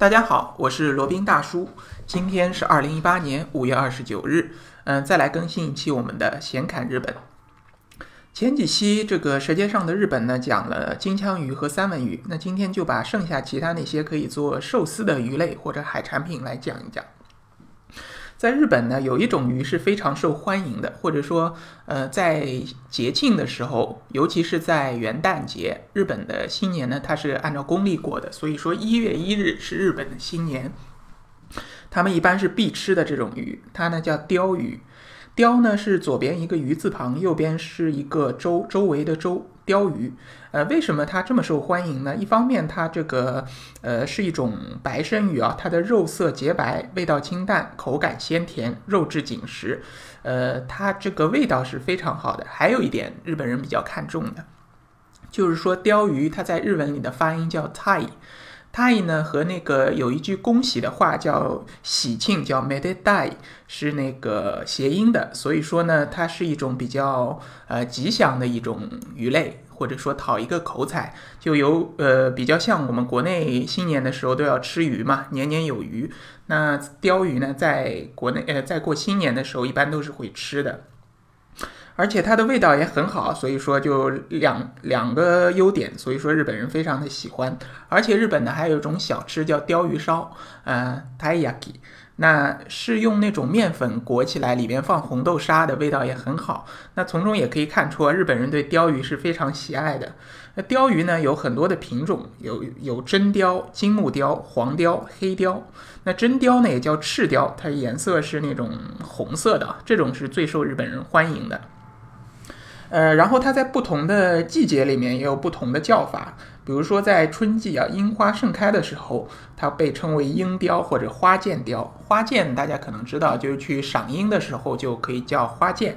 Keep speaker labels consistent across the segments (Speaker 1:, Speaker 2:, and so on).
Speaker 1: 大家好，我是罗宾大叔。今天是二零一八年五月二十九日，嗯，再来更新一期我们的闲侃日本。前几期这个《舌尖上的日本》呢，讲了金枪鱼和三文鱼，那今天就把剩下其他那些可以做寿司的鱼类或者海产品来讲一讲。在日本呢，有一种鱼是非常受欢迎的，或者说，呃，在节庆的时候，尤其是在元旦节，日本的新年呢，它是按照公历过的，所以说一月一日是日本的新年。他们一般是必吃的这种鱼，它呢叫鲷鱼。鲷呢是左边一个鱼字旁，右边是一个周周围的周，鲷鱼。呃，为什么它这么受欢迎呢？一方面，它这个呃是一种白身鱼啊，它的肉色洁白，味道清淡，口感鲜甜，肉质紧实。呃，它这个味道是非常好的。还有一点，日本人比较看重的，就是说鲷鱼它在日文里的发音叫 tai。他呢和那个有一句恭喜的话叫喜庆，叫 made day，是那个谐音的，所以说呢，它是一种比较呃吉祥的一种鱼类，或者说讨一个口彩，就有呃比较像我们国内新年的时候都要吃鱼嘛，年年有余。那鲷鱼呢，在国内呃在过新年的时候一般都是会吃的。而且它的味道也很好，所以说就两两个优点，所以说日本人非常的喜欢。而且日本呢还有一种小吃叫鲷鱼烧，呃，taiyaki，那是用那种面粉裹起来，里面放红豆沙的，味道也很好。那从中也可以看出日本人对鲷鱼是非常喜爱的。那鲷鱼呢有很多的品种，有有真鲷、金目鲷、黄鲷、黑鲷。那真鲷呢也叫赤鲷，它颜色是那种红色的，这种是最受日本人欢迎的。呃，然后它在不同的季节里面也有不同的叫法，比如说在春季啊，樱花盛开的时候，它被称为樱雕或者花见雕。花见大家可能知道，就是去赏樱的时候就可以叫花见。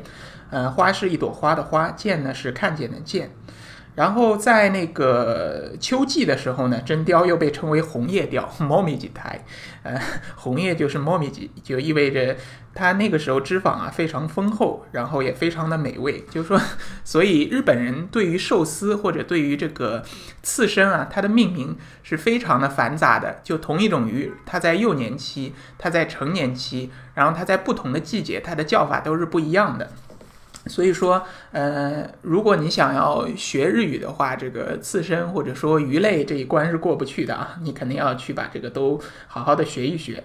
Speaker 1: 呃，花是一朵花的花，见呢是看见的见。然后在那个秋季的时候呢，真鲷又被称为红叶鲷 （momiji 台。呃，红叶就是 momiji，就意味着它那个时候脂肪啊非常丰厚，然后也非常的美味。就是说，所以日本人对于寿司或者对于这个刺身啊，它的命名是非常的繁杂的。就同一种鱼，它在幼年期，它在成年期，然后它在不同的季节，它的叫法都是不一样的。所以说，呃，如果你想要学日语的话，这个刺身或者说鱼类这一关是过不去的啊，你肯定要去把这个都好好的学一学。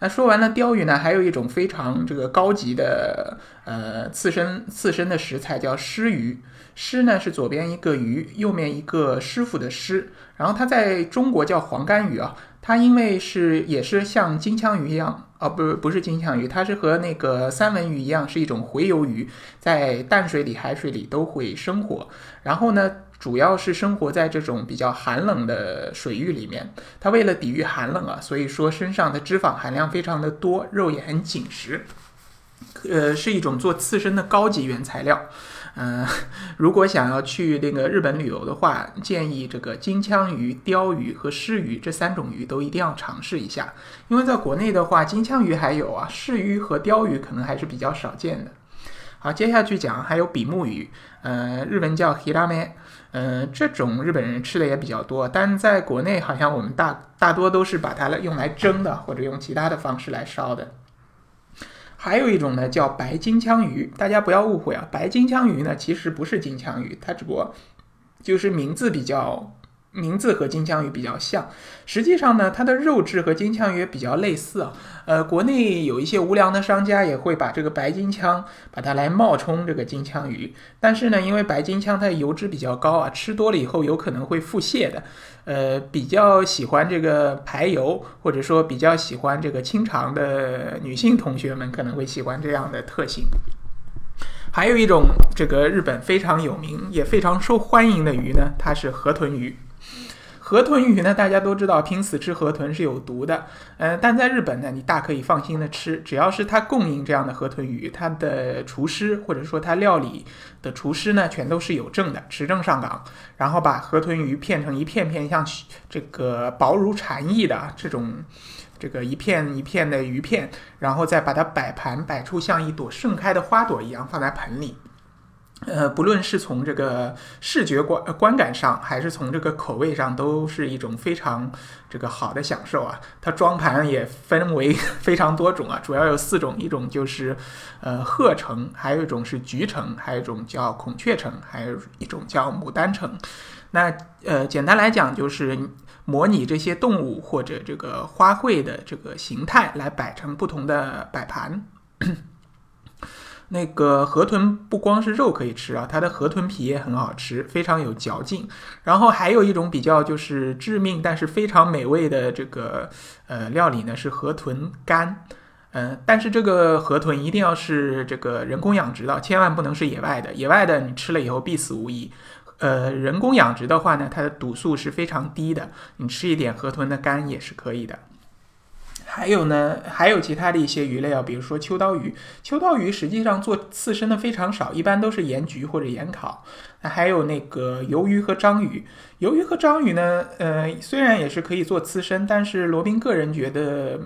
Speaker 1: 那说完了鲷鱼呢，还有一种非常这个高级的呃刺身刺身的食材叫狮鱼。狮呢是左边一个鱼，右面一个师傅的师，然后它在中国叫黄干鱼啊。它因为是也是像金枪鱼一样，哦，不不是金枪鱼，它是和那个三文鱼一样，是一种洄游鱼，在淡水里、海水里都会生活。然后呢，主要是生活在这种比较寒冷的水域里面。它为了抵御寒冷啊，所以说身上的脂肪含量非常的多，肉也很紧实，呃，是一种做刺身的高级原材料。嗯，如果想要去那个日本旅游的话，建议这个金枪鱼、鲷鱼和狮鱼这三种鱼都一定要尝试一下。因为在国内的话，金枪鱼还有啊，狮鱼和鲷鱼可能还是比较少见的。好，接下去讲还有比目鱼，呃，日文叫 hirame，嗯，这种日本人吃的也比较多，但在国内好像我们大大多都是把它用来蒸的，或者用其他的方式来烧的。还有一种呢，叫白金枪鱼，大家不要误会啊，白金枪鱼呢其实不是金枪鱼，它只不过就是名字比较。名字和金枪鱼比较像，实际上呢，它的肉质和金枪鱼比较类似啊。呃，国内有一些无良的商家也会把这个白金枪把它来冒充这个金枪鱼，但是呢，因为白金枪它的油脂比较高啊，吃多了以后有可能会腹泻的。呃，比较喜欢这个排油，或者说比较喜欢这个清肠的女性同学们可能会喜欢这样的特性。还有一种这个日本非常有名也非常受欢迎的鱼呢，它是河豚鱼。河豚鱼呢，大家都知道，拼死吃河豚是有毒的。呃，但在日本呢，你大可以放心的吃，只要是他供应这样的河豚鱼，他的厨师或者说他料理的厨师呢，全都是有证的，持证上岗，然后把河豚鱼片成一片片像这个薄如蝉翼的这种这个一片一片的鱼片，然后再把它摆盘摆出像一朵盛开的花朵一样放在盆里。呃，不论是从这个视觉观观感上，还是从这个口味上，都是一种非常这个好的享受啊。它装盘也分为 非常多种啊，主要有四种，一种就是呃鹤橙，还有一种是菊橙，还有一种叫孔雀橙，还有一种叫牡丹橙。那呃，简单来讲就是模拟这些动物或者这个花卉的这个形态，来摆成不同的摆盘。那个河豚不光是肉可以吃啊，它的河豚皮也很好吃，非常有嚼劲。然后还有一种比较就是致命但是非常美味的这个呃料理呢，是河豚肝。嗯，但是这个河豚一定要是这个人工养殖的，千万不能是野外的。野外的你吃了以后必死无疑。呃，人工养殖的话呢，它的毒素是非常低的，你吃一点河豚的肝也是可以的。还有呢，还有其他的一些鱼类啊，比如说秋刀鱼。秋刀鱼实际上做刺身的非常少，一般都是盐焗或者盐烤。还有那个鱿鱼和章鱼。鱿鱼和章鱼呢，呃，虽然也是可以做刺身，但是罗宾个人觉得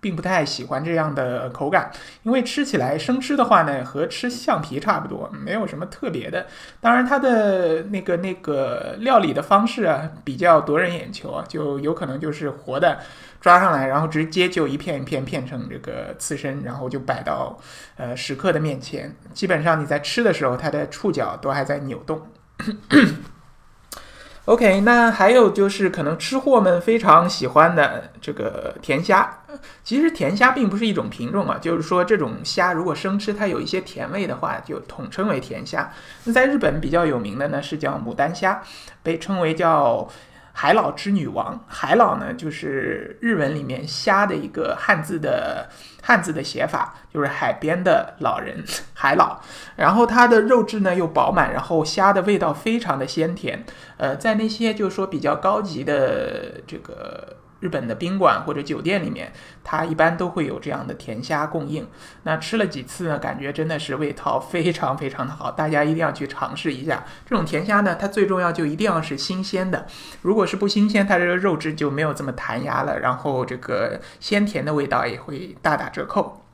Speaker 1: 并不太喜欢这样的口感，因为吃起来生吃的话呢，和吃橡皮差不多，没有什么特别的。当然，它的那个那个料理的方式啊，比较夺人眼球啊，就有可能就是活的。抓上来，然后直接就一片一片片成这个刺身，然后就摆到呃食客的面前。基本上你在吃的时候，它的触角都还在扭动。OK，那还有就是可能吃货们非常喜欢的这个甜虾。其实甜虾并不是一种品种啊，就是说这种虾如果生吃它有一些甜味的话，就统称为甜虾。那在日本比较有名的呢是叫牡丹虾，被称为叫。海老之女王，海老呢，就是日文里面虾的一个汉字的汉字的写法，就是海边的老人，海老。然后它的肉质呢又饱满，然后虾的味道非常的鲜甜。呃，在那些就是说比较高级的这个。日本的宾馆或者酒店里面，它一般都会有这样的甜虾供应。那吃了几次呢，感觉真的是味道非常非常的好，大家一定要去尝试一下。这种甜虾呢，它最重要就一定要是新鲜的，如果是不新鲜，它这个肉质就没有这么弹牙了，然后这个鲜甜的味道也会大打折扣。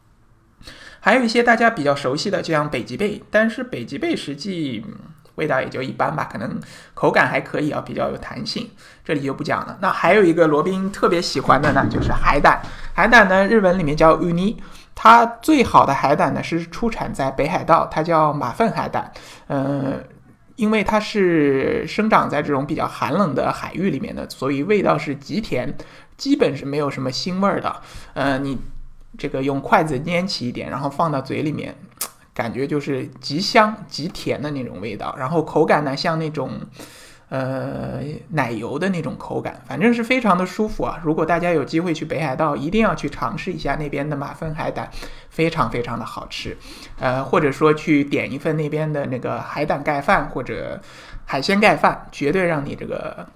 Speaker 1: 还有一些大家比较熟悉的，就像北极贝，但是北极贝实际。味道也就一般吧，可能口感还可以啊，比较有弹性。这里就不讲了。那还有一个罗宾特别喜欢的呢，就是海胆。海胆呢，日文里面叫乌尼。它最好的海胆呢是出产在北海道，它叫马粪海胆。嗯，因为它是生长在这种比较寒冷的海域里面的，所以味道是极甜，基本是没有什么腥味儿的。呃，你这个用筷子捏起一点，然后放到嘴里面。感觉就是极香极甜的那种味道，然后口感呢像那种，呃奶油的那种口感，反正是非常的舒服啊！如果大家有机会去北海道，一定要去尝试一下那边的马粪海胆，非常非常的好吃，呃或者说去点一份那边的那个海胆盖饭或者海鲜盖饭，绝对让你这个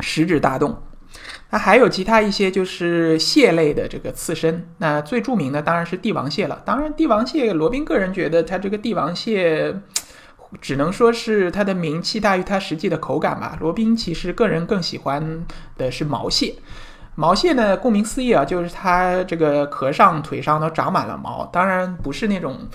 Speaker 1: 食指大动。那还有其他一些就是蟹类的这个刺身，那最著名的当然是帝王蟹了。当然，帝王蟹，罗宾个人觉得它这个帝王蟹，只能说是它的名气大于它实际的口感吧。罗宾其实个人更喜欢的是毛蟹。毛蟹呢，顾名思义啊，就是它这个壳上、腿上都长满了毛，当然不是那种。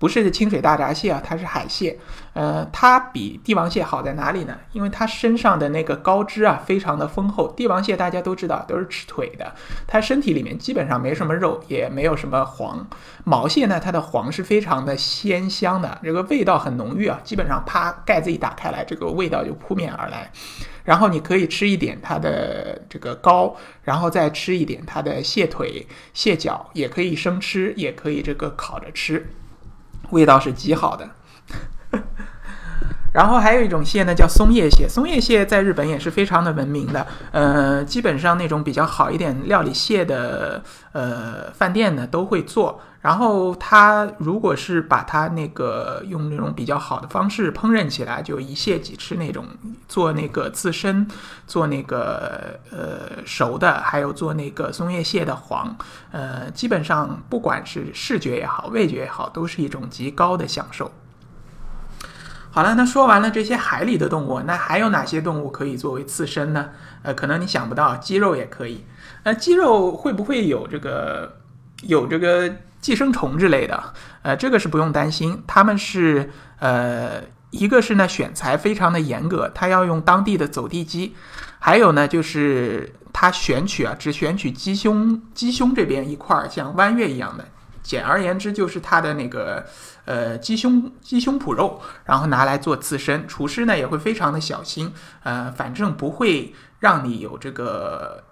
Speaker 1: 不是清水大闸蟹啊，它是海蟹。呃，它比帝王蟹好在哪里呢？因为它身上的那个膏脂啊，非常的丰厚。帝王蟹大家都知道都是吃腿的，它身体里面基本上没什么肉，也没有什么黄。毛蟹呢，它的黄是非常的鲜香的，这个味道很浓郁啊。基本上啪盖子一打开来，这个味道就扑面而来。然后你可以吃一点它的这个膏，然后再吃一点它的蟹腿、蟹脚，也可以生吃，也可以这个烤着吃。味道是极好的，然后还有一种蟹呢，叫松叶蟹。松叶蟹在日本也是非常的闻名的。呃，基本上那种比较好一点料理蟹的呃饭店呢都会做。然后它如果是把它那个用那种比较好的方式烹饪起来，就一蟹几吃那种，做那个刺身，做那个呃熟的，还有做那个松叶蟹的黄，呃，基本上不管是视觉也好，味觉也好，都是一种极高的享受。好了，那说完了这些海里的动物，那还有哪些动物可以作为刺身呢？呃，可能你想不到，鸡肉也可以。那鸡肉会不会有这个有这个？寄生虫之类的，呃，这个是不用担心。他们是呃，一个是呢选材非常的严格，他要用当地的走地鸡，还有呢就是他选取啊，只选取鸡胸鸡胸这边一块儿像弯月一样的。简而言之，就是它的那个呃鸡胸鸡胸脯肉，然后拿来做刺身。厨师呢也会非常的小心，呃，反正不会让你有这个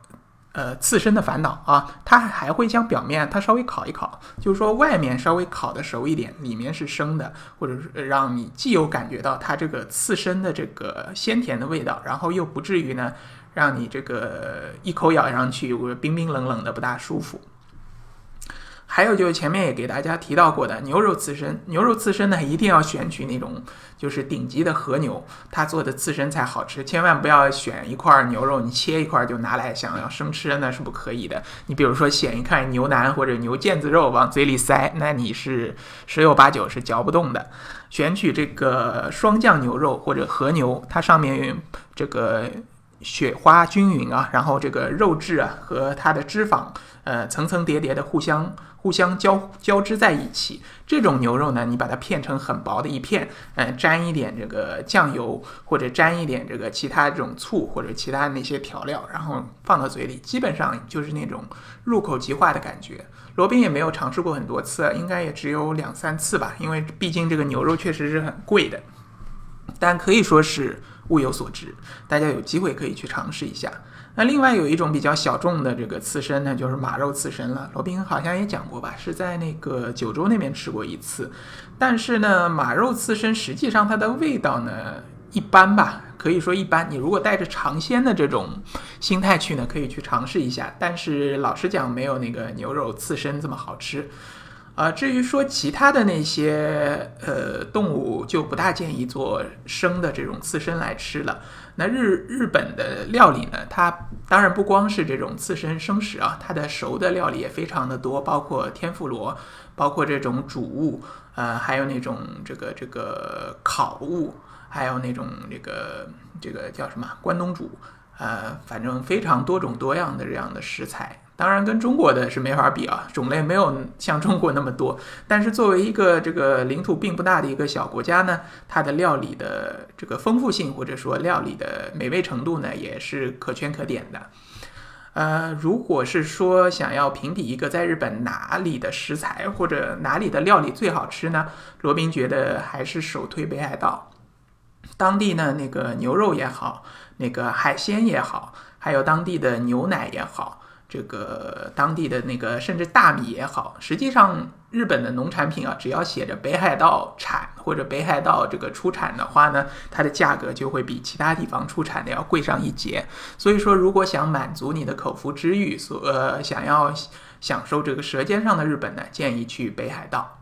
Speaker 1: 呃刺身的烦恼啊。它还会将表面它稍微烤一烤，就是说外面稍微烤的熟一点，里面是生的，或者是让你既有感觉到它这个刺身的这个鲜甜的味道，然后又不至于呢让你这个一口咬上去我冰冰冷冷的不大舒服。还有就是前面也给大家提到过的牛肉刺身，牛肉刺身呢一定要选取那种就是顶级的和牛，它做的刺身才好吃。千万不要选一块牛肉，你切一块就拿来想要生吃，那是不可以的。你比如说选一块牛腩或者牛腱子肉往嘴里塞，那你是十有八九是嚼不动的。选取这个双酱牛肉或者和牛，它上面这个。雪花均匀啊，然后这个肉质啊和它的脂肪，呃，层层叠叠的互相互相交交织在一起。这种牛肉呢，你把它片成很薄的一片，嗯，沾一点这个酱油或者沾一点这个其他这种醋或者其他那些调料，然后放到嘴里，基本上就是那种入口即化的感觉。罗宾也没有尝试过很多次，应该也只有两三次吧，因为毕竟这个牛肉确实是很贵的，但可以说是。物有所值，大家有机会可以去尝试一下。那另外有一种比较小众的这个刺身呢，就是马肉刺身了。罗宾好像也讲过吧，是在那个九州那边吃过一次。但是呢，马肉刺身实际上它的味道呢一般吧，可以说一般。你如果带着尝鲜的这种心态去呢，可以去尝试一下。但是老实讲，没有那个牛肉刺身这么好吃。啊，至于说其他的那些呃动物，就不大建议做生的这种刺身来吃了。那日日本的料理呢，它当然不光是这种刺身生食啊，它的熟的料理也非常的多，包括天妇罗，包括这种煮物，呃，还有那种这个这个烤物，还有那种这个这个叫什么关东煮，呃，反正非常多种多样的这样的食材。当然，跟中国的是没法比啊，种类没有像中国那么多。但是作为一个这个领土并不大的一个小国家呢，它的料理的这个丰富性或者说料理的美味程度呢，也是可圈可点的。呃，如果是说想要评比一个在日本哪里的食材或者哪里的料理最好吃呢，罗宾觉得还是首推北海道。当地呢，那个牛肉也好，那个海鲜也好，还有当地的牛奶也好。这个当地的那个甚至大米也好，实际上日本的农产品啊，只要写着北海道产或者北海道这个出产的话呢，它的价格就会比其他地方出产的要贵上一截。所以说，如果想满足你的口腹之欲，所呃想要享受这个舌尖上的日本呢，建议去北海道。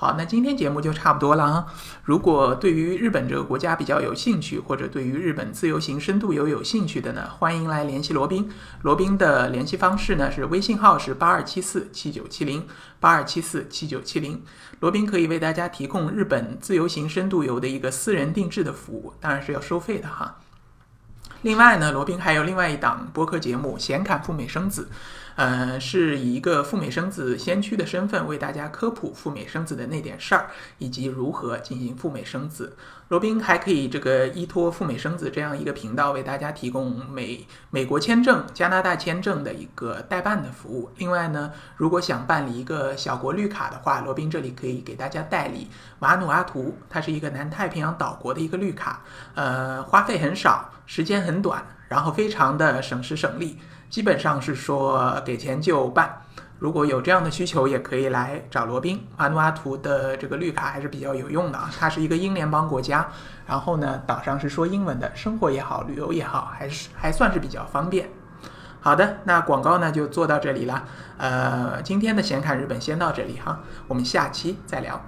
Speaker 1: 好，那今天节目就差不多了啊。如果对于日本这个国家比较有兴趣，或者对于日本自由行深度游有兴趣的呢，欢迎来联系罗宾。罗宾的联系方式呢是微信号是八二七四七九七零八二七四七九七零。罗宾可以为大家提供日本自由行深度游的一个私人定制的服务，当然是要收费的哈。另外呢，罗宾还有另外一档播客节目《闲侃赴美生子》。呃，是以一个赴美生子先驱的身份为大家科普赴美生子的那点事儿，以及如何进行赴美生子。罗宾还可以这个依托赴美生子这样一个频道，为大家提供美美国签证、加拿大签证的一个代办的服务。另外呢，如果想办理一个小国绿卡的话，罗宾这里可以给大家代理瓦努阿图，它是一个南太平洋岛国的一个绿卡，呃，花费很少，时间很短，然后非常的省时省力。基本上是说给钱就办，如果有这样的需求，也可以来找罗宾。阿努阿图的这个绿卡还是比较有用的啊，它是一个英联邦国家，然后呢，岛上是说英文的，生活也好，旅游也好，还是还算是比较方便。好的，那广告呢就做到这里了，呃，今天的显侃日本先到这里哈，我们下期再聊。